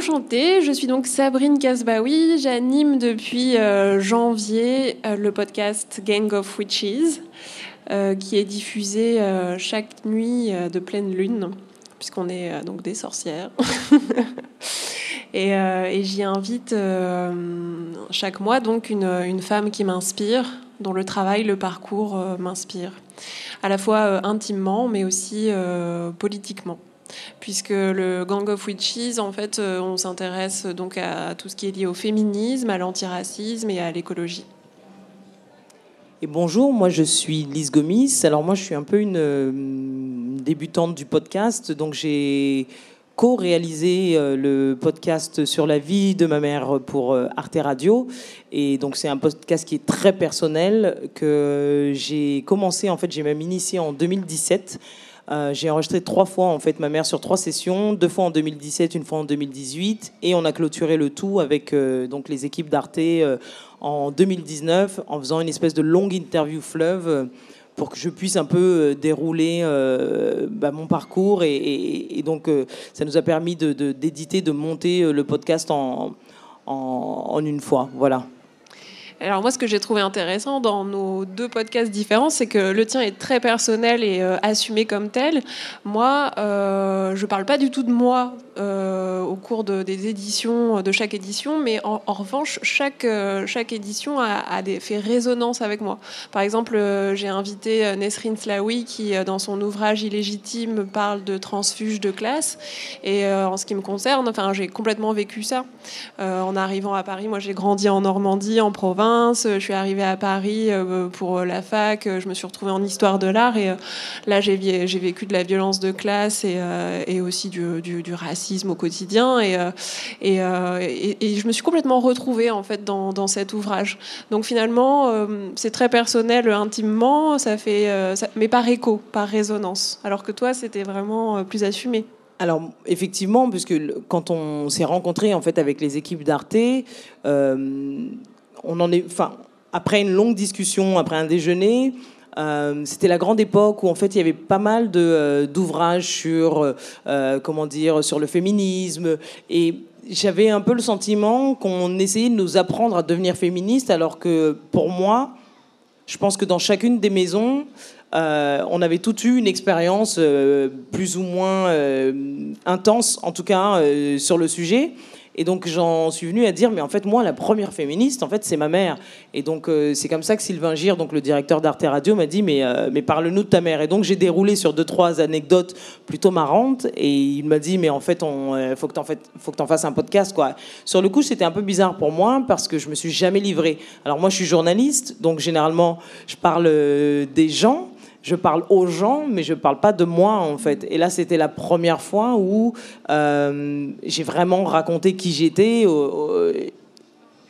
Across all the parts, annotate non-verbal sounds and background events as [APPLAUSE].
enchantée, je suis donc Sabrine Kasbaoui, j'anime depuis janvier le podcast Gang of Witches, qui est diffusé chaque nuit de pleine lune, puisqu'on est donc des sorcières. [LAUGHS] et, et j'y invite chaque mois donc une femme qui m'inspire, dont le travail, le parcours m'inspire, à la fois intimement, mais aussi politiquement puisque le Gang of Witches, en fait, euh, on s'intéresse donc à tout ce qui est lié au féminisme, à l'antiracisme et à l'écologie. Et bonjour, moi je suis Lise Gomis. Alors moi je suis un peu une euh, débutante du podcast, donc j'ai co-réalisé euh, le podcast sur la vie de ma mère pour Arte Radio. Et donc c'est un podcast qui est très personnel que j'ai commencé, en fait j'ai même initié en 2017 euh, j'ai enregistré trois fois en fait ma mère sur trois sessions, deux fois en 2017, une fois en 2018, et on a clôturé le tout avec euh, donc les équipes d'Arte euh, en 2019 en faisant une espèce de longue interview fleuve pour que je puisse un peu dérouler bah, mon parcours et, donc ça nous a permis d'éditer, de, de, monter le podcast en, en une fois. Voilà. Alors moi, ce que j'ai trouvé intéressant dans nos deux podcasts différents, c'est que le tien est très personnel et euh, assumé comme tel. Moi, euh, je parle pas du tout de moi euh, au cours de, des éditions, de chaque édition, mais en, revanche, chaque, euh, chaque édition a, a des, fait résonance avec moi. Par exemple, j'ai invité Nesrine Slaoui qui, dans son ouvrage Illégitime, parle de transfuge de classe. Et en ce qui me concerne, enfin, j'ai complètement vécu ça. en arrivant à Paris, moi j'ai grandi en Normandie, en province je suis arrivée à Paris euh, pour la fac. Je me suis retrouvée en histoire de l'art. Et euh, là, j'ai vécu de la violence de classe et, euh, aussi du, racisme au quotidien. Et, et, je me suis complètement retrouvée en fait dans, cet ouvrage. Donc finalement, c'est très personnel, intimement, ça fait, mais par écho, par résonance. Alors que toi, c'était vraiment plus assumé. Alors effectivement, puisque quand on s'est rencontré en fait avec les équipes d'Arte, on en est, enfin, après une longue discussion, après un déjeuner, euh, c'était la grande époque où en fait il y avait pas mal euh, d'ouvrages sur euh, comment dire sur le féminisme. Et j'avais un peu le sentiment qu'on essayait de nous apprendre à devenir féministe alors que pour moi je pense que dans chacune des maisons on avait toutes eu une expérience plus ou moins intense en tout cas sur le sujet et donc j'en suis venu à dire, mais en fait moi la première féministe, en fait c'est ma mère. Et donc euh, c'est comme ça que Sylvain Gire, donc le directeur d'Arte Radio, m'a dit, mais, euh, mais parle-nous de ta mère. Et donc j'ai déroulé sur deux trois anecdotes plutôt marrantes. Et il m'a dit, mais en fait on euh, faut que t'en que fasses un podcast quoi. Sur le coup c'était un peu bizarre pour moi parce que je me suis jamais livré. Alors moi je suis journaliste, donc généralement je parle des gens je parle aux gens, mais je ne parle pas de moi en fait. Et là, c'était la première fois où euh, j'ai vraiment raconté qui j'étais,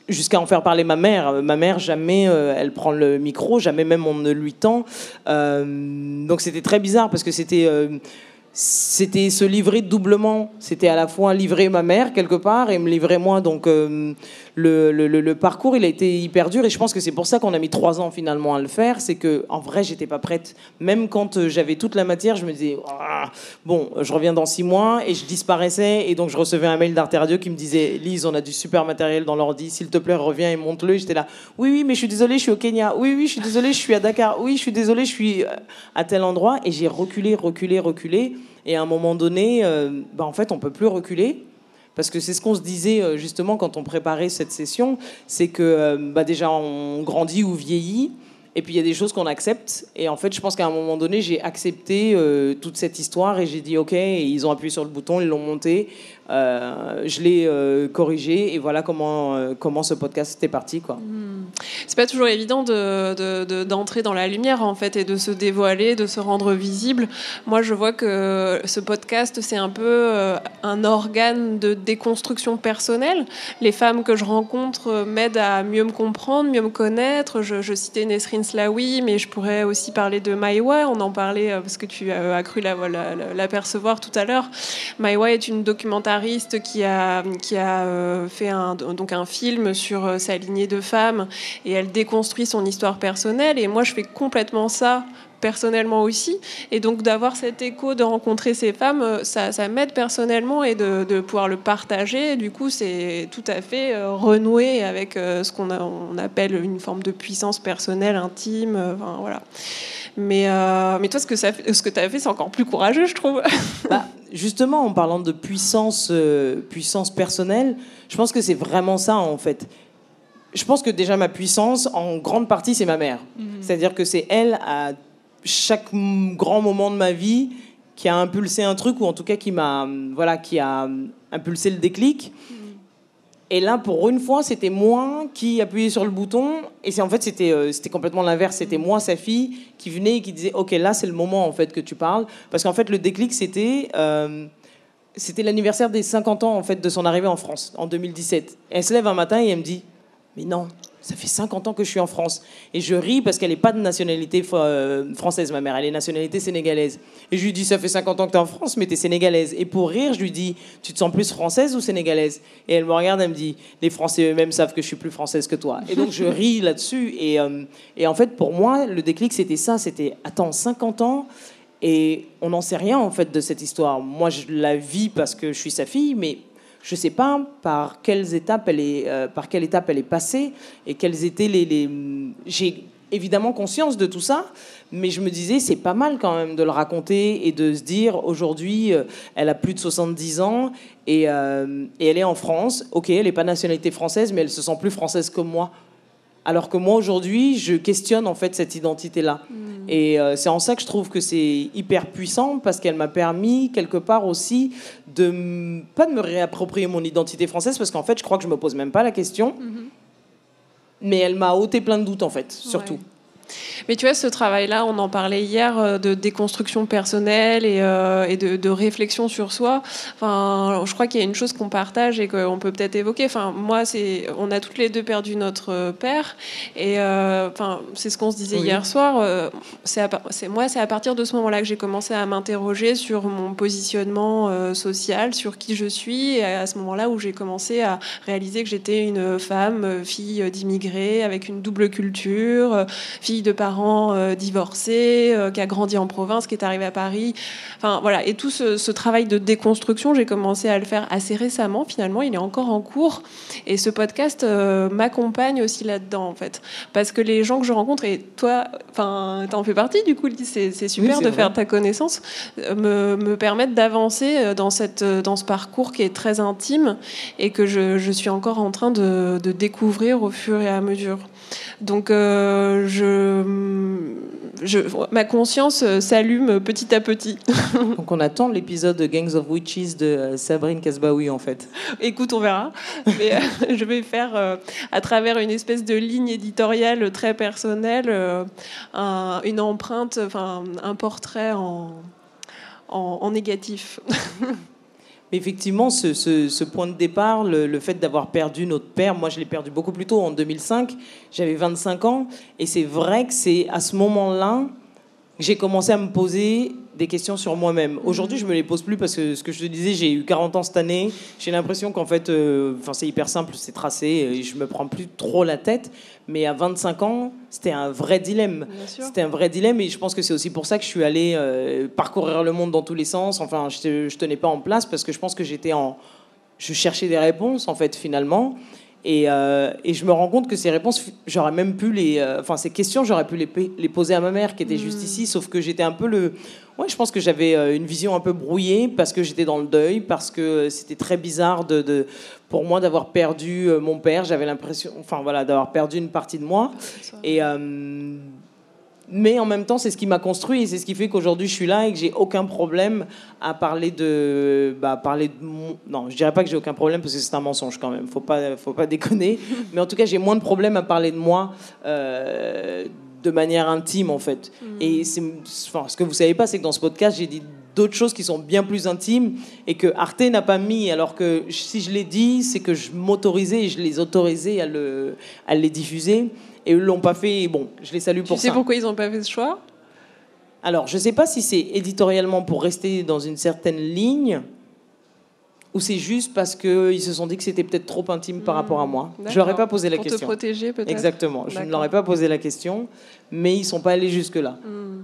jusqu'à en faire parler ma mère. Ma mère, jamais euh, elle prend le micro, jamais même on ne lui tend. Euh, donc c'était très bizarre parce que c'était c'était se livrer doublement. C'était à la fois livrer ma mère quelque part et me livrer moi. Donc euh, le, le, parcours, il a été hyper dur et je pense que c'est pour ça qu'on a mis trois ans finalement à le faire. C'est que en vrai, j'étais pas prête. Même quand euh, j'avais toute la matière, je me disais ah, bon, je reviens dans six mois et je disparaissais et donc je recevais un mail d'Arte Radio qui me disait Lise, on a du super matériel dans l'ordi, s'il te plaît reviens et monte-le. J'étais là oui oui mais je suis désolée, je suis au Kenya. Oui oui je suis désolée, je suis à Dakar. Oui je suis désolée, je suis euh, à tel endroit et j'ai reculé, reculé, reculé. Et à un moment donné, euh, bah, en fait, on peut plus reculer. Parce que c'est ce qu'on se disait euh, justement quand on préparait cette session, c'est que euh, bah, déjà on grandit ou vieillit, et puis il y a des choses qu'on accepte. Et en fait, je pense qu'à un moment donné, j'ai accepté toute cette histoire et j'ai dit OK. Ils ont appuyé sur le bouton, ils l'ont monté. Euh, je l'ai euh, corrigé et voilà comment, euh, comment ce podcast est parti. Quoi. Hmm. C'est pas toujours évident d'entrer de, dans la lumière en fait et de se dévoiler, de se rendre visible. Moi, je vois que ce podcast, c'est un peu un organe de déconstruction personnelle. Les femmes que je rencontre m'aident à mieux me comprendre, mieux me connaître. Je, citais Nesrine Slaoui, mais je pourrais aussi parler de Maïwa. On en parlait parce que tu as cru l'apercevoir la, tout à l'heure. Maïwa est une documentaire qui a, qui a euh, fait un, donc un film sur euh, sa lignée de femmes et elle déconstruit son histoire personnelle. Et moi, je fais complètement ça personnellement aussi. Et donc d'avoir cet écho, de rencontrer ces femmes, euh, ça, ça m'aide personnellement et de, de, pouvoir le partager. Du coup, c'est tout à fait euh, renoué avec euh, ce qu'on on appelle une forme de puissance personnelle, intime. Enfin, voilà. Mais, mais toi, ce que, ça, ce que tu as fait, c'est encore plus courageux, je trouve. [LAUGHS] Bah, justement, en parlant de puissance, puissance personnelle, je pense que c'est vraiment ça, en fait je pense que déjà ma puissance, en grande partie, c'est ma mère. Mhm. C'est-à-dire que c'est elle, à chaque grand moment de ma vie qui a impulsé un truc ou en tout cas qui m'a voilà qui a impulsé le déclic. Mm. Et là, pour une fois, c'était moi qui appuyais sur le bouton. Et c'est en fait, c'était euh, c'était complètement l'inverse. C'était moi, sa fille, qui venait et qui disait, ok, là, c'est le moment en fait que tu parles, parce qu'en fait, le déclic, c'était euh, c'était l'anniversaire des 50 ans en fait de son arrivée en France en 2017. elle se lève un matin et elle me dit, mais non, ça fait 50 ans que je suis en France. Et je ris parce qu'elle n'est pas de nationalité euh, française, ma mère. Elle est nationalité sénégalaise. Et je lui dis, ça fait 50 ans que tu es en France, mais tu es sénégalaise. Et pour rire, je lui dis, tu te sens plus française ou sénégalaise? Et elle me regarde, elle me dit, les Français eux-mêmes savent que je suis plus française que toi. Et donc je [LAUGHS] ris là-dessus. Et, euh, et en fait, pour moi, le déclic, c'était ça. C'était, attends, 50 ans et on n'en sait rien en fait de cette histoire. Moi, je la vis parce que je suis sa fille, mais je ne sais pas par quelles étapes elle est, euh, par quelle étape elle est passée et quelles étaient les. les... J'ai évidemment conscience de tout ça, mais je me disais c'est pas mal quand même de le raconter et de se dire aujourd'hui euh, elle a plus de 70 ans et, euh, et elle est en France. Ok, elle n'est pas nationalité française, mais elle se sent plus française que moi. Alors que moi aujourd'hui, je questionne en fait cette identité-là. Hmm. Et euh, c'est en ça que je trouve que c'est hyper puissant parce qu'elle m'a permis quelque part aussi de pas de me réapproprier mon identité française parce qu'en fait, je crois que je me pose même pas la question. Hmm. Mais elle m'a ôté plein de doutes en fait, surtout. Mais tu vois, ce travail-là, on en parlait hier, euh, de déconstruction personnelle et, euh, et de, réflexion sur soi. Enfin, je crois qu'il y a une chose qu'on partage et qu'on peut peut-être évoquer. Enfin, moi, c'est, on a toutes les deux perdu notre père. Et euh, enfin, c'est ce qu'on se disait hier soir. c'est, c'est moi, c'est à partir de ce moment-là que j'ai commencé à m'interroger sur mon positionnement social, sur qui je suis. Et à ce moment-là où j'ai commencé à réaliser que j'étais une femme, fille d'immigrés, avec une double culture, fille de parents euh, divorcés, euh, qui a grandi en province, qui est arrivé à Paris. Enfin voilà, et tout ce, travail de déconstruction, j'ai commencé à le faire assez récemment. Finalement, il est encore en cours, et ce podcast euh, m'accompagne aussi là-dedans en fait, parce que les gens que je rencontre et toi, enfin, t'en fais partie du coup, c'est super de faire ta connaissance, me, me permettent d'avancer dans cette dans ce parcours qui est très intime et que je, je suis encore en train de, de découvrir au fur et à mesure. Donc, euh, je, ma conscience s'allume petit à petit. [LAUGHS] Donc, on attend l'épisode de Gangs of Witches de euh, Sabrine Kasbaoui, en fait. Écoute, on verra. [LAUGHS] Mais euh, je vais faire, à travers une espèce de ligne éditoriale très personnelle, une empreinte, enfin, un portrait en, en négatif. [LAUGHS] Mais effectivement, ce, point de départ, le, fait d'avoir perdu notre père, moi je l'ai perdu beaucoup plus tôt, en 2005, j'avais 25 ans, et c'est vrai que c'est à ce moment-là j'ai commencé à me poser des questions sur moi-même. Aujourd'hui, je me les pose plus parce que ce que je te disais, j'ai eu 40 ans cette année. J'ai l'impression qu'en fait, euh, enfin, c'est hyper simple, c'est tracé, et je me prends plus trop la tête. Mais à 25 ans, c'était un vrai dilemme. C'était un vrai dilemme, et je pense que c'est aussi pour ça que je suis allé euh, parcourir le monde dans tous les sens. Enfin, je, je tenais pas en place parce que je pense que j'étais en, je cherchais des réponses en fait finalement. Euh, et, je me rends compte que ces réponses, j'aurais même pu les. Euh, enfin, ces questions, j'aurais pu les, les, poser à ma mère qui était juste hmm. ici, sauf que j'étais un peu le. Ouais, je pense que j'avais euh, une vision un peu brouillée parce que j'étais dans le deuil, parce que c'était très bizarre de, de pour moi d'avoir perdu mon père. J'avais l'impression, enfin voilà, d'avoir perdu une partie de moi. Et mais en même temps, c'est ce qui m'a construit et c'est ce qui fait qu'aujourd'hui je suis là et que j'ai aucun problème à parler de, bah, parler de mon... non, je dirais pas que j'ai aucun problème parce que c'est un mensonge quand même. Faut pas, faut pas [LAUGHS] déconner. Mais en tout cas, j'ai moins de problèmes à parler de moi. Euh, de manière intime en fait. Mm. Et enfin, ce que vous savez pas, c'est que dans ce podcast, j'ai dit d'autres choses qui sont bien plus intimes et que Arte n'a pas mis. Alors que si je l'ai dit, c'est que je m'autorisais et je les autorisais à, le, à les diffuser. Et eux l'ont pas fait. Bon, je les salue pour ça. Tu sais pourquoi ils n'ont pas fait ce choix? Alors, je ne sais pas si c'est éditorialement pour rester dans une certaine ligne ou c'est juste parce qu'ils se sont dit que c'était peut-être trop intime par rapport à moi. Je leur ai pas posé la question. Pour te protéger peut-être? Exactement. Je ne leur ai pas posé la question, mais ils sont pas allés jusque-là. Hmm.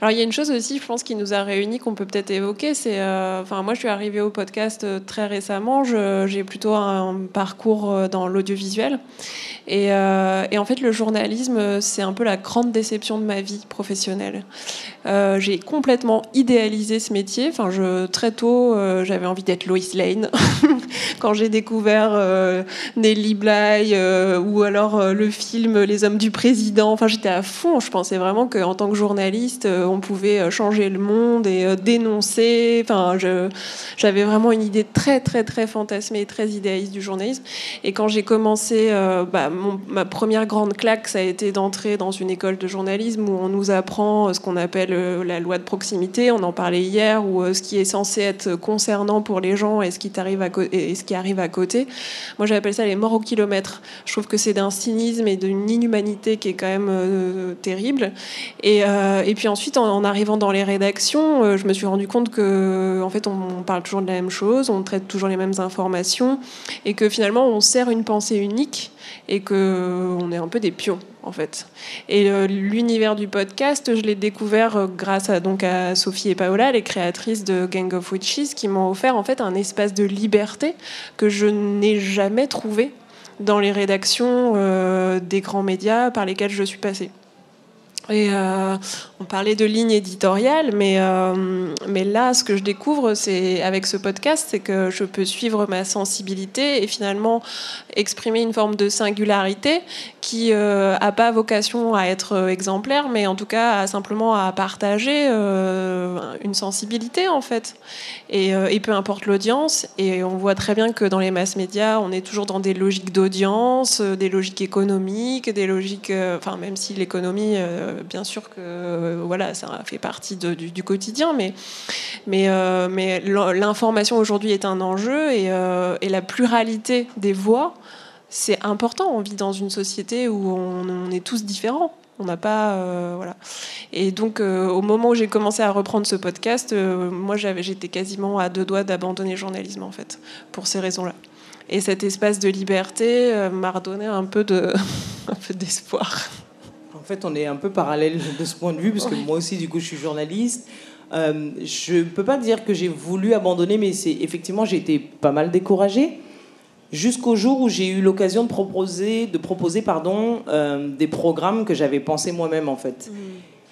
Alors il y a une chose aussi, je pense, qui nous a réunis, qu'on peut peut-être évoquer, c'est, euh, enfin moi je suis arrivée au podcast euh, très récemment, j'ai plutôt un parcours euh, dans l'audiovisuel, et, en fait le journalisme, c'est un peu la grande déception de ma vie professionnelle. j'ai complètement idéalisé ce métier, enfin très tôt j'avais envie d'être Lois Lane, [LAUGHS] quand j'ai découvert Nelly Bly ou alors le film Les Hommes du Président, enfin j'étais à fond, je pensais vraiment qu'en tant que journaliste, euh, on pouvait euh, changer le monde et euh, dénoncer. Enfin, j'avais vraiment une idée très, très, très fantasmée et très idéaliste du journalisme. Et quand j'ai commencé, bah, ma première grande claque, ça a été d'entrer dans une école de journalisme où on nous apprend ce qu'on appelle la loi de proximité. On en parlait hier, où ce qui est censé être concernant pour les gens et ce qui, arrive à côté. Moi, j'appelle ça les morts au kilomètre. Je trouve que c'est d'un cynisme et d'une inhumanité qui est quand même terrible. Et puis ensuite, en, arrivant dans les rédactions, euh, je me suis rendu compte que, en fait, on, parle toujours de la même chose, on traite toujours les mêmes informations, et que finalement, on sert une pensée unique, et que on est un peu des pions, en fait. Et euh, l'univers du podcast, je l'ai découvert euh, grâce à, donc à Sophie et Paola, les créatrices de Gang of Witches, qui m'ont offert en fait un espace de liberté que je n'ai jamais trouvé dans les rédactions des grands médias par lesquels je suis passée. Et euh, on parlait de ligne éditoriale, mais, euh, mais là, ce que je découvre, c'est avec ce podcast, c'est que je peux suivre ma sensibilité et finalement exprimer une forme de singularité qui n'a euh, pas vocation à être exemplaire, mais en tout cas simplement à partager une sensibilité en fait. Et, peu importe l'audience, et on voit très bien que dans les masses médias, on est toujours dans des logiques d'audience, des logiques économiques, des logiques, enfin même si l'économie bien sûr que euh, voilà, ça fait partie du, quotidien, mais, mais, euh, mais l'information aujourd'hui est un enjeu euh, et, la pluralité des voix, c'est important. On vit dans une société où on, est tous différents. On n'a pas. voilà. Et donc, au moment où j'ai commencé à reprendre ce podcast, moi, j'étais quasiment à deux doigts d'abandonner le journalisme, en fait, pour ces raisons-là. Et cet espace de liberté m'a redonné [LAUGHS] un peu d'espoir. En fait, on est un peu parallèle de ce point de vue, parce que moi aussi, du coup, je suis journaliste. Euh, je ne peux pas dire que j'ai voulu abandonner, mais c'est effectivement, j'ai été pas mal découragée. Jusqu'au jour où j'ai eu l'occasion de proposer, de proposer pardon, euh, des programmes que j'avais pensés moi-même, en fait. Mmh.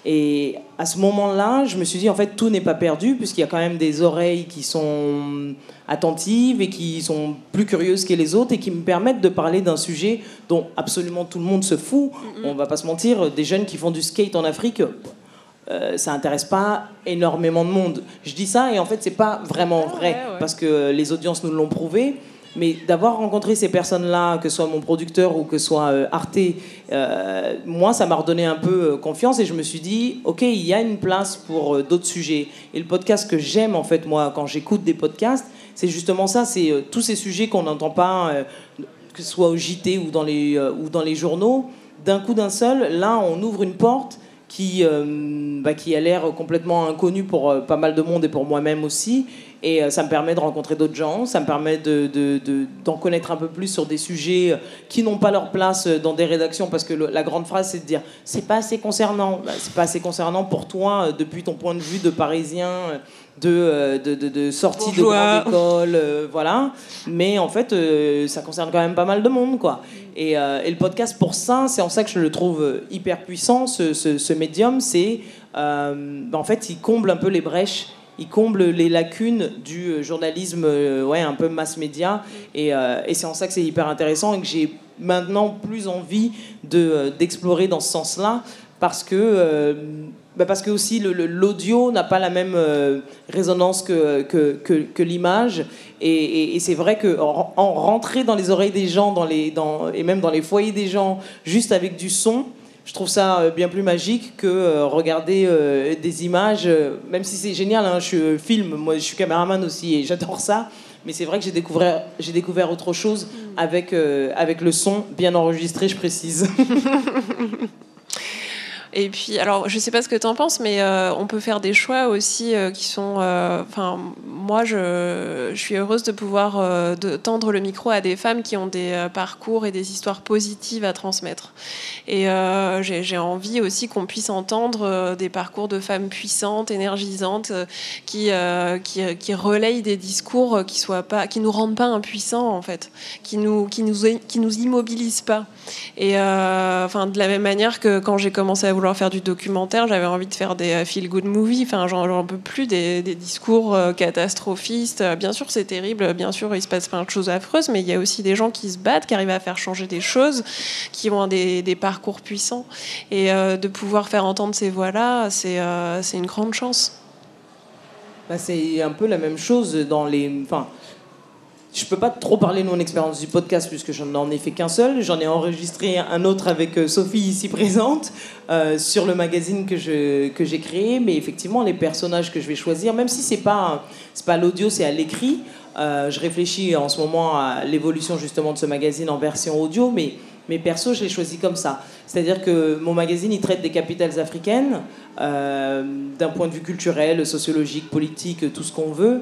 Et à ce moment-là, je me suis dit, en fait, tout n'est pas perdu, puisqu'il y a quand même des oreilles qui sont attentives et qui sont plus curieuses que les autres et qui me permettent de parler d'un sujet dont absolument tout le monde se fout. On va pas se mentir, des jeunes qui font du skate en Afrique, euh, ça intéresse pas énormément de monde. Je dis ça et en fait, c'est pas vraiment vrai, parce que les audiences nous l'ont prouvé. Mais d'avoir rencontré ces personnes-là, que ce soit mon producteur ou que ce soit euh, Arte, euh, moi, ça m'a redonné un peu euh, confiance et je me suis dit, OK, il y a une place pour d'autres sujets. Et le podcast que j'aime, en fait, moi, quand j'écoute des podcasts, c'est justement ça, c'est tous ces sujets qu'on n'entend pas, que ce soit au JT ou dans les, ou dans les journaux. D'un coup d'un seul, là, on ouvre une porte qui, bah, qui a l'air complètement inconnue pour pas mal de monde et pour moi-même aussi. Et euh, ça me permet de rencontrer d'autres gens, ça me permet d'en de, de, connaître un peu plus sur des sujets euh, qui n'ont pas leur place euh, dans des rédactions, parce que la grande phrase, c'est de dire c'est pas assez concernant. Bah, c'est pas assez concernant pour toi, depuis ton point de vue de parisien, de, de, de, sortie de grande école, voilà. Mais en fait, ça concerne quand même pas mal de monde, quoi. Et, et le podcast, pour ça, c'est en ça que je le trouve hyper puissant, ce, ce, médium, c'est. Bah, en fait, il comble un peu les brèches il comble les lacunes du euh, journalisme euh, ouais, un peu mass média. Et, euh, et c'est en ça que c'est hyper intéressant et que j'ai maintenant plus envie de, d'explorer dans ce sens-là parce que, bah parce que aussi l'audio n'a pas la même résonance que, que, que, l'image. Et, c'est vrai que en, rentrer dans les oreilles des gens dans les, dans, et même dans les foyers des gens juste avec du son, je trouve ça euh, bien plus magique que euh, regarder euh, des images, même si c'est génial, hein, je filme, moi je suis caméraman aussi et [LAUGHS] j'adore ça, mais c'est vrai que j'ai découvert, j'ai découvert autre chose mm. avec, avec le son bien enregistré, je précise. [LAUGHS] Et puis, alors, je sais pas ce que tu en penses, mais on peut faire des choix aussi qui sont. Enfin, moi, je, suis heureuse de pouvoir tendre le micro à des femmes qui ont des parcours et des histoires positives à transmettre. Et j'ai envie aussi qu'on puisse entendre des parcours de femmes puissantes, énergisantes, qui, relayent des discours qui qui nous rendent pas impuissants en fait, qui nous, nous, qui nous immobilisent pas. Et euh, enfin, de la même manière que quand j'ai commencé à vouloir faire du documentaire, j'avais envie de faire des euh, feel good movies. Enfin, j'en peux plus des, discours euh, catastrophistes. Bien sûr, c'est terrible. Bien sûr, il se passe plein de choses affreuses, mais il y a aussi des gens qui se battent, qui arrivent à faire changer des choses, qui ont des, parcours puissants. Et de pouvoir faire entendre ces voix-là, c'est c'est une grande chance. Bah, c'est un peu la même chose dans les. Enfin, je peux pas trop parler de mon expérience du podcast puisque je n'en ai fait qu'un seul. J'en ai enregistré un autre avec euh, Sophie ici présente euh, sur le magazine que que j'ai créé. Mais effectivement, les personnages que je vais choisir, même si c'est pas c'est pas l'audio, c'est à l'écrit. Euh, je réfléchis en ce moment à l'évolution justement de ce magazine en version audio, mais mes persos, je les choisis comme ça. C'est-à-dire que mon magazine, il traite des capitales africaines d'un point de vue culturel, sociologique, politique, tout ce qu'on veut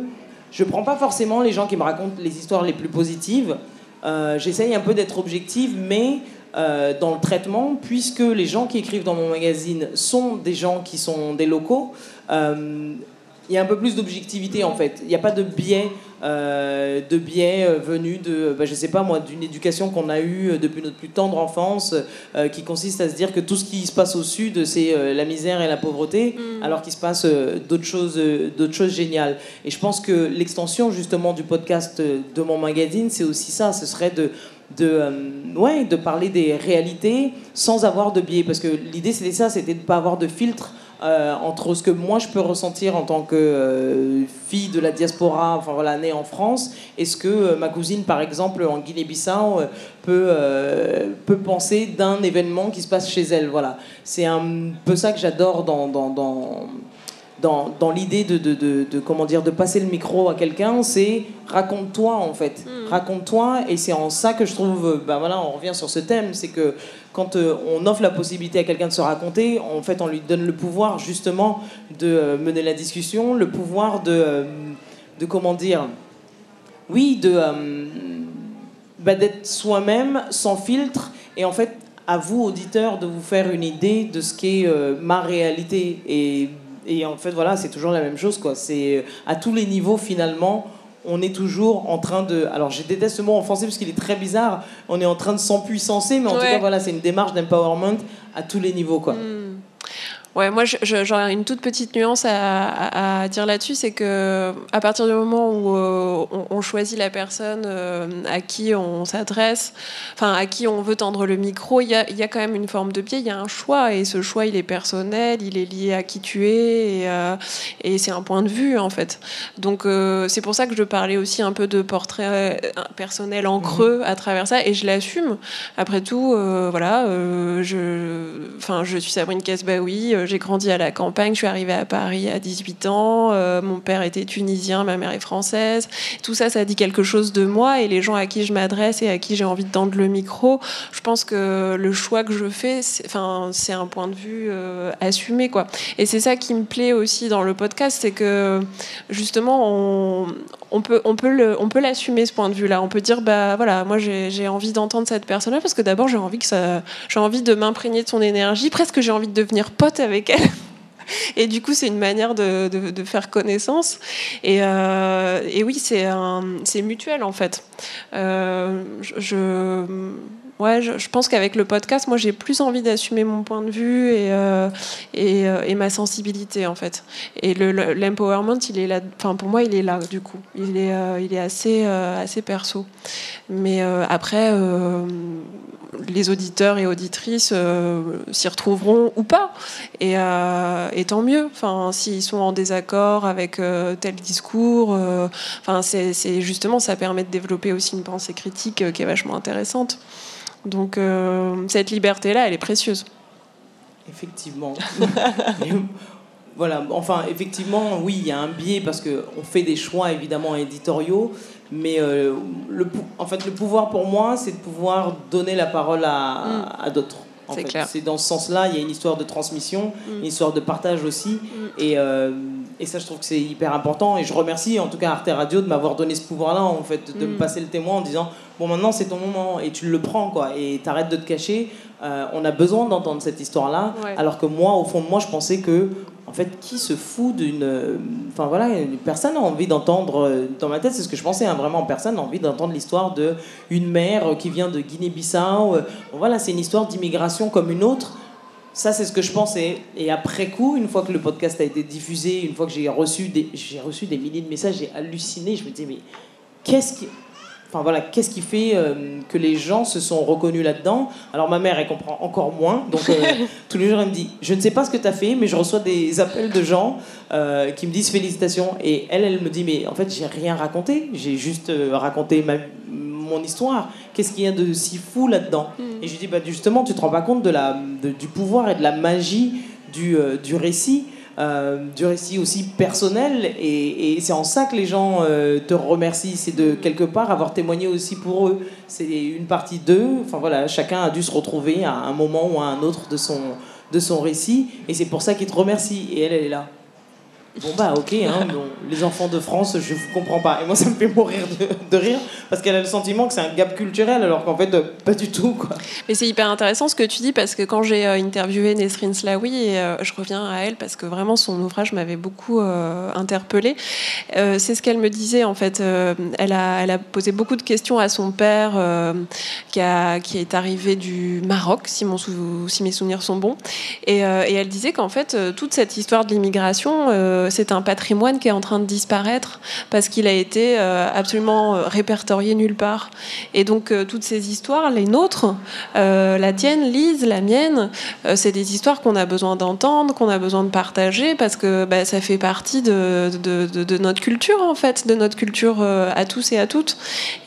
je prends pas forcément les gens qui me racontent les histoires les plus positives. Euh, j'essaye un peu d'être objective, mais euh, dans le traitement, puisque les gens qui écrivent dans mon magazine sont des gens qui sont des locaux, euh, il y a un peu plus d'objectivité en fait. Il n'y a pas de biais, euh, de biais euh, venus de, bah, je sais pas moi, d'une éducation qu'on a eue euh, depuis notre plus tendre enfance, qui consiste à se dire que tout ce qui se passe au sud, c'est la misère et la pauvreté, mm. alors qu'il se passe d'autres choses, d'autres choses géniales. Et je pense que l'extension justement du podcast de mon magazine, c'est aussi ça. Ce serait de de, ouais, de parler des réalités sans avoir de biais. Parce que l'idée, c'était ça, c'était de ne pas avoir de filtre euh, entre ce que moi je peux ressentir en tant que euh, fille de la diaspora, enfin voilà, née en France, et ce que euh, ma cousine, par exemple, en Guinée-Bissau, peut, peut penser d'un événement qui se passe chez elle. Voilà. C'est un peu ça que j'adore dans, dans, dans dans, dans l'idée de, de, de, comment dire de passer le micro à quelqu'un, c'est raconte-toi en fait, hmm. raconte-toi et c'est en ça que je trouve, ben voilà, on revient sur ce thème, c'est que quand euh, on offre la possibilité à quelqu'un de se raconter, en fait on lui donne le pouvoir justement de euh, mener la discussion, le pouvoir de, euh, comment dire, oui, de bah, d'être soi-même sans filtre et en fait à vous auditeurs de vous faire une idée de ce qu'est ma réalité et en fait, voilà, c'est toujours la même chose, quoi. C'est à tous les niveaux, finalement, on est toujours en train de. Alors, je déteste ce mot en français parce qu'il est très bizarre. On est en train de s'empuissancer, mais en tout cas, voilà, c'est une démarche d'empowerment à tous les niveaux, quoi. Hmm. Ouais, moi j'aurais une toute petite nuance à, dire là-dessus, c'est que à partir du moment où euh, on, choisit la personne euh, à qui on s'adresse, enfin à qui on veut tendre le micro, il y a, y a, quand même une forme de biais, il y a un choix et ce choix il est personnel, il est lié à qui tu es et, euh, et c'est un point de vue en fait. Donc c'est pour ça que je parlais aussi un peu de portrait personnel en creux à travers ça et je l'assume. Après tout, voilà, je, enfin je suis Sabrine Casbaoui j'ai grandi à la campagne, je suis arrivée à Paris à 18 ans, euh, mon père était tunisien, ma mère est française. Tout ça, ça dit quelque chose de moi et les gens à qui je m'adresse et à qui j'ai envie de tendre le micro, je pense que le choix que je fais, c'est un point de vue euh, assumé. Quoi. Et c'est ça qui me plaît aussi dans le podcast, c'est que justement, on, on peut, on peut, on peut l'assumer ce point de vue-là. On peut dire, bah voilà, moi j'ai envie d'entendre cette personne-là parce que d'abord j'ai envie que ça, j'ai envie de m'imprégner de son énergie. Presque j'ai envie de devenir pote avec elle. [LAUGHS] Et du coup, c'est une manière de, de, faire connaissance. Et, euh, et oui, c'est mutuel en fait. Euh, je ouais, je, pense qu'avec le podcast, moi, j'ai plus envie d'assumer mon point de vue et, euh, euh, ma sensibilité, en fait. Et l'empowerment, il est enfin, pour moi, il est là, du coup. Il est, euh, il est assez, assez perso. Mais après, les auditeurs et auditrices s'y retrouveront ou pas. Et, et tant mieux. Enfin, s'ils sont en désaccord avec tel discours, enfin, c'est justement, ça permet de développer aussi une pensée critique qui est vachement intéressante. Donc euh, cette liberté-là, elle est précieuse. Effectivement. [LAUGHS] voilà, enfin, effectivement, oui, il y a un biais parce qu'on fait des choix évidemment éditoriaux, mais euh, le, en fait, le pouvoir pour moi, c'est de pouvoir donner la parole à, mm. à d'autres. C'est clair. C'est dans ce sens-là, il y a une histoire de transmission, Mm. une histoire de partage aussi. Et, euh, et ça, je trouve que c'est hyper important. Et je remercie en tout cas Arte Radio de m'avoir donné ce pouvoir-là, en fait, de me Mm. passer le témoin en disant Bon, maintenant, c'est ton moment. Et tu le prends, quoi. Et t'arrêtes de te cacher. Euh, on a besoin d'entendre cette histoire-là. Ouais. Alors que moi, au fond de moi, je pensais que, en fait, qui se fout d'une. Enfin voilà, une personne n'a envie d'entendre. euh, Dans ma tête, c'est ce que je pensais, hein, vraiment, personne n'a envie d'entendre l'histoire de une mère euh, qui vient de Guinée-Bissau. Bon, voilà, c'est une histoire d'immigration comme une autre. Ça, c'est ce que je pensais. Et après coup, une fois que le podcast a été diffusé, une fois que j'ai reçu des, j'ai reçu des milliers de messages, j'ai halluciné. Je me disais, mais qu'est-ce qui. Enfin voilà, qu'est-ce qui fait euh, que les gens se sont reconnus là-dedans? Alors ma mère, elle comprend encore moins. Donc euh, [LAUGHS] tous les jours, elle me dit, je ne sais pas ce que tu as fait, mais je reçois des appels de gens euh, qui me disent félicitations. Et elle, elle me dit, mais en fait, j'ai rien raconté. J'ai juste raconté ma, mon histoire. Qu'est-ce qu'il y a de si fou là-dedans? Et je lui dis, bah, justement, tu te rends pas compte de la, de- du pouvoir et de la magie du, du récit euh, du récit aussi personnel. Et, c'est en ça que les gens euh, te remercient. C'est de quelque part avoir témoigné aussi pour eux. C'est une partie d'eux. Enfin voilà chacun a dû se retrouver à un moment ou à un autre de son de son récit. Et c'est pour ça qu'ils te remercient. Et elle elle est là bon bah ok hein, [LAUGHS] bon, les enfants de France je vous comprends pas et moi ça me fait mourir de, de rire parce qu'elle a le sentiment que c'est un gap culturel alors qu'en fait euh, pas du tout quoi Mais c'est hyper intéressant ce que tu dis parce que quand j'ai euh, interviewé Nesrine Slaoui, et euh, je reviens à elle parce que vraiment son ouvrage m'avait beaucoup euh, interpellée, c'est ce qu'elle me disait en fait. Elle, a, elle a posé beaucoup de questions à son père qui, a, qui est arrivé du Maroc, si, mon sou- si mes souvenirs sont bons. Et, et elle disait qu'en fait, toute cette histoire de l'immigration, c'est un patrimoine qui est en train de disparaître parce qu'il a été euh, absolument euh, répertorié nulle part. Et donc, euh, toutes ces histoires, les nôtres, euh, la tienne, Lise, la mienne, euh, c'est des histoires qu'on a besoin d'entendre, qu'on a besoin de partager parce que bah, ça fait partie de, notre culture, en fait, de notre culture euh, à tous et à toutes.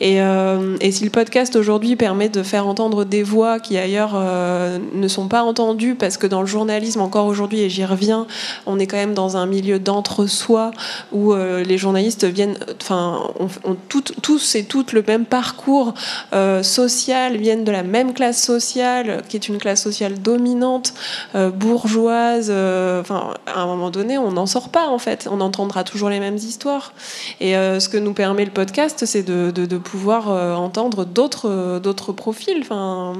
Et, euh, si le podcast aujourd'hui permet de faire entendre des voix qui ailleurs euh, ne sont pas entendues, parce que dans le journalisme, encore aujourd'hui, et j'y reviens, on est quand même dans un milieu d'entre-soi où euh, les journalistes viennent, enfin, ont, tous et toutes le même parcours euh, social, viennent de la même classe sociale, qui est une classe sociale dominante, euh, bourgeoise. Enfin, à un moment donné, on n'en sort pas en fait. On entendra toujours les mêmes histoires. Et ce que nous permet le podcast, c'est de, de- pouvoir entendre d'autres d'autres profils. Enfin,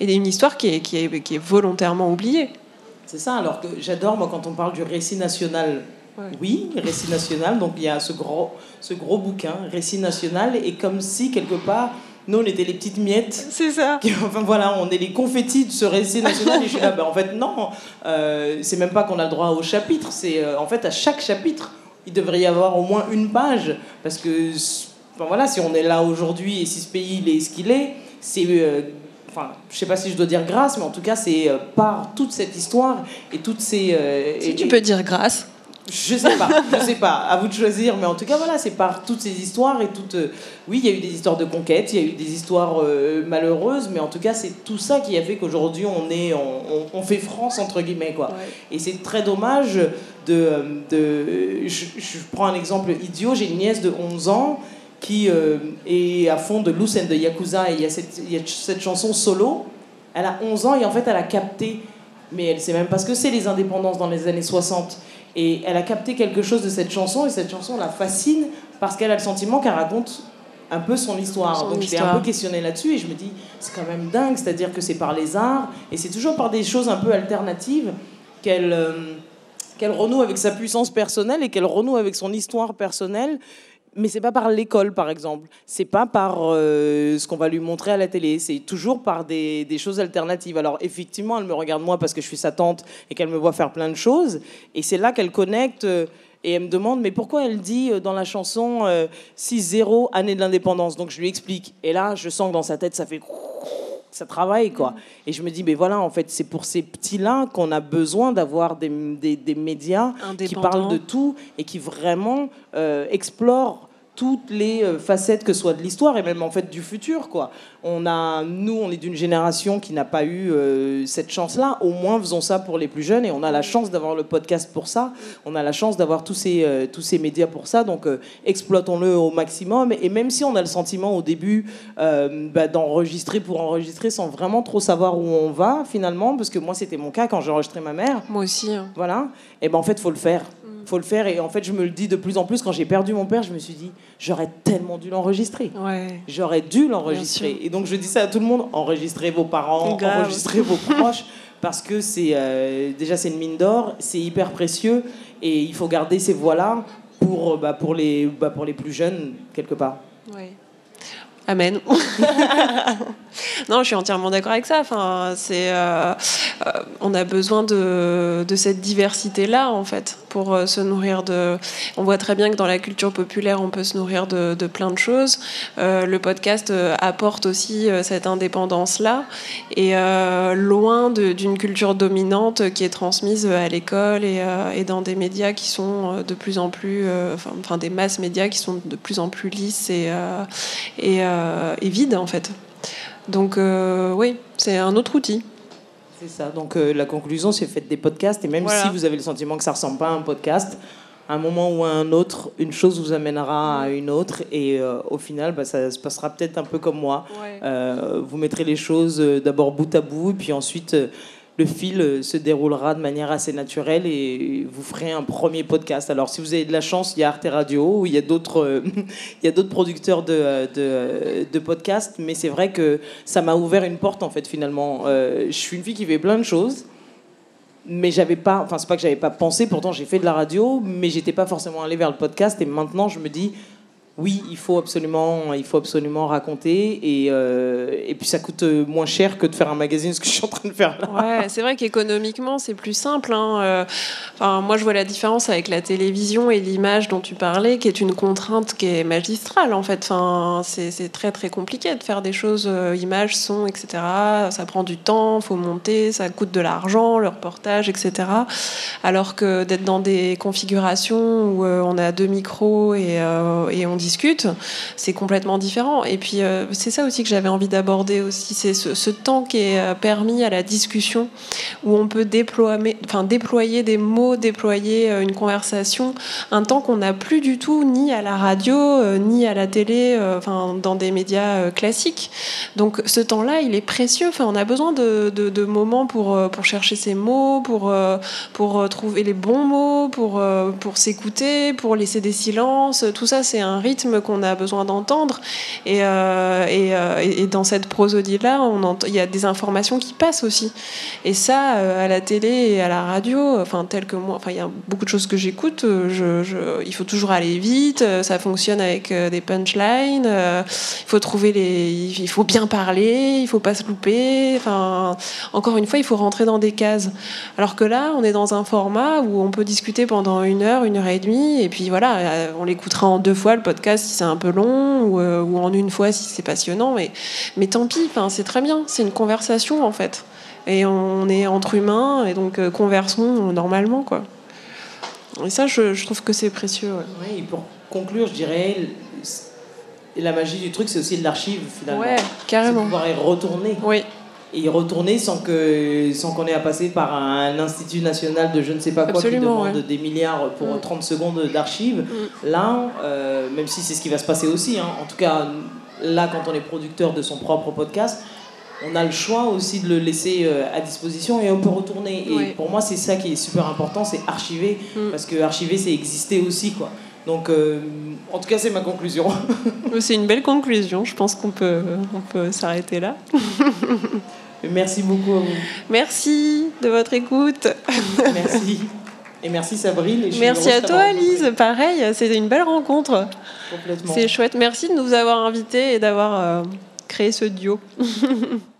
et une histoire qui est, qui est, qui est volontairement oubliée. C'est ça, alors que j'adore, moi, quand on parle du récit national. Oui, récit national, donc il y a ce gros, ce gros bouquin, récit national, et comme si, quelque part, nous, on était les petites miettes. C'est ça. qui- [LAUGHS] Enfin voilà, on est les confettis de ce récit national, et je suis là, ben, en fait, non, euh, c'est même pas qu'on a le droit au chapitre, c'est euh, en fait à chaque chapitre, il devrait y avoir au moins une page, parce que, enfin, voilà, si on est là aujourd'hui et si ce pays il est ce qu'il est, c'est euh, enfin, je sais pas si je dois dire grâce, mais en tout cas, c'est euh, par toute cette histoire et toutes ces. euh, Si et- tu peux dire grâce. Je sais pas, je sais pas, à vous de choisir, mais en tout cas, voilà, c'est par toutes ces histoires et toutes. euh, oui, il y a eu des histoires de conquête, il y a eu des histoires euh, malheureuses, mais en tout cas, c'est tout ça qui a fait qu'aujourd'hui, on est, on, fait France entre guillemets, quoi. Et c'est très dommage de. euh, de je, je prends un exemple idiot, j'ai une nièce de 11 ans qui euh, est à fond de Loose and de Yakuza et il y, a cette, il y a cette chanson solo. Elle a 11 ans et en fait elle a capté, mais elle sait même pas ce que c'est les indépendances dans les années 60. Et elle a capté quelque chose de cette chanson et cette chanson la fascine parce qu'elle a le sentiment qu'elle raconte un peu son histoire. Son Donc je l'ai un peu questionné là-dessus et je me dis c'est quand même dingue, c'est-à-dire que c'est par les arts et c'est toujours par des choses un peu alternatives qu'elle euh, qu'elle renoue avec sa puissance personnelle et qu'elle renoue avec son histoire personnelle. Mais c'est pas par l'école, par exemple. C'est pas par euh, ce qu'on va lui montrer à la télé. C'est toujours par des, des choses alternatives. Alors effectivement, elle me regarde moi parce que je suis sa tante et qu'elle me voit faire plein de choses. Et c'est là qu'elle connecte. euh, et elle me demande, mais pourquoi elle dit euh, dans la chanson euh, 6-0, année de l'indépendance? Donc je lui explique. Et là, je sens que dans sa tête, ça fait ça travaille quoi. Et je me dis, mais voilà, en fait, c'est pour ces petits-là qu'on a besoin d'avoir des, des, des médias qui parlent de tout et qui vraiment euh, explorent toutes les euh, facettes que ce soit de l'histoire et même en fait du futur quoi. On a nous on est d'une génération qui n'a pas eu euh, cette chance là, au moins faisons ça pour les plus jeunes et on a la chance d'avoir le podcast pour ça, on a la chance d'avoir tous ces euh, tous ces médias pour ça donc exploitons-le au maximum et même si on a le sentiment au début bah, d'enregistrer pour enregistrer sans vraiment trop savoir où on va finalement parce que moi c'était mon cas quand j'ai enregistré ma mère. Moi aussi. Hein. Voilà, et ben en fait faut le faire faut le faire. Et en fait, je me le dis de plus en plus. Quand j'ai perdu mon père, je me suis dit, j'aurais tellement dû l'enregistrer. Ouais. J'aurais dû l'enregistrer. Et donc, je dis ça à tout le monde enregistrez vos parents, enregistrez vos [LAUGHS] proches. Parce que c'est euh, déjà c'est une mine d'or, c'est hyper précieux et il faut garder ces voix-là pour, bah, pour, les, bah, pour les plus jeunes quelque part. Ouais. Amen. [LAUGHS] non, je suis entièrement d'accord avec ça. Enfin, c'est, euh, euh, on a besoin de, de cette diversité-là, en fait, euh, se nourrir de. On voit très bien que dans la culture populaire, on peut se nourrir de, plein de choses. le podcast apporte aussi cette indépendance-là, et loin d'une culture dominante qui est transmise à l'école et, dans des médias qui sont de plus en plus, enfin, des masses médias qui sont de plus en plus lisses et, et est vide en fait. Donc euh, oui, c'est un autre outil. C'est ça. Donc euh, la conclusion, c'est faites des podcasts et même si vous avez le sentiment que ça ressemble pas à un podcast, à un moment ou à un autre, une chose vous amènera à une autre et euh, au final, bah, ça se passera peut-être un peu comme moi. vous mettrez les choses d'abord bout à bout et puis ensuite le fil euh, se déroulera de manière assez naturelle et vous ferez un premier podcast. Alors, si vous avez de la chance, il y a Arte Radio, il y a d'autres, euh, [LAUGHS] il y a d'autres producteurs de, de, de podcasts, mais c'est vrai que ça m'a ouvert une porte, en fait, finalement. Euh, je suis une fille qui fait plein de choses, mais j'avais pas, enfin, c'est pas que j'avais pas pensé, pourtant j'ai fait de la radio, mais j'étais pas forcément allé vers le podcast, et maintenant je me dis, oui, il faut absolument, il faut absolument raconter et, euh, et puis ça coûte moins cher que de faire un magazine, ce que je suis en train de faire là. Ouais, c'est vrai qu'économiquement c'est plus simple. Hein. Euh, enfin, moi je vois la différence avec la télévision et l'image dont tu parlais, qui est une contrainte qui est magistrale en fait. Enfin, c'est très très compliqué de faire des choses, euh, images, son, etc. Ça prend du temps, faut monter, ça coûte de l'argent, le reportage, etc. Alors que d'être dans des configurations où on a deux micros et on dit discute, c'est complètement différent. Et puis euh, c'est ça aussi que j'avais envie d'aborder aussi, c'est ce, temps qui est euh, permis à la discussion, où on peut déployer, enfin, déployer des mots, déployer euh, une conversation, un temps qu'on n'a plus du tout ni à la radio, ni à la télé, enfin, dans des médias classiques. Donc ce temps-là, il est précieux. Enfin, on a besoin de, moments pour, pour chercher ces mots, pour, pour trouver les bons mots, pour, pour s'écouter, pour laisser des silences. Tout ça, c'est un rythme qu'on a besoin d'entendre. Et, euh, euh, et, dans cette prosodie-là, il y a des informations qui passent aussi. Et ça, euh, à la télé et à la radio, enfin, tel que moi, il y a beaucoup de choses que j'écoute, il faut toujours aller vite, ça fonctionne avec des punchlines, il faut trouver les. Il faut bien parler, il faut pas se louper. Encore une fois, il faut rentrer dans des cases. Alors que là, on est dans un format où on peut discuter pendant une heure, une heure et demie, et puis voilà, on l'écoutera en deux fois le podcast si c'est un peu long euh, ou, en une fois si c'est passionnant. Mais, mais tant pis, c'est très bien. C'est une conversation en fait. Et on est entre humains et donc euh, conversons normalement. quoi. Et ça, je, trouve que c'est précieux. Oui, pour conclure, je dirais, la magie du truc, c'est aussi de l'archive finalement. Ouais, carrément. pouvoir y retourner. Oui et y retourner sans que sans qu'on ait à passer par un institut national de je ne sais pas quoi qui demande des milliards pour 30 mm. secondes d'archives. Mm. Là, euh, même si c'est ce qui va se passer aussi, hein, en tout cas là quand on est producteur de son propre podcast, on a le choix aussi de le laisser euh, à disposition et on peut retourner. Et pour moi, c'est ça qui est super important, c'est archiver, mm. parce que archiver, c'est exister aussi, quoi. Donc, euh, en tout cas, c'est ma conclusion. [LAUGHS] c'est une belle conclusion. Je pense qu'on peut, on peut s'arrêter là. [LAUGHS] merci beaucoup à vous. Merci de votre écoute. merci. Et merci Sabrine. merci à toi Lise. Pareil, c'était une belle rencontre. Complètement. C'est chouette. Merci de nous avoir invités et d'avoir euh, créé ce duo. [LAUGHS]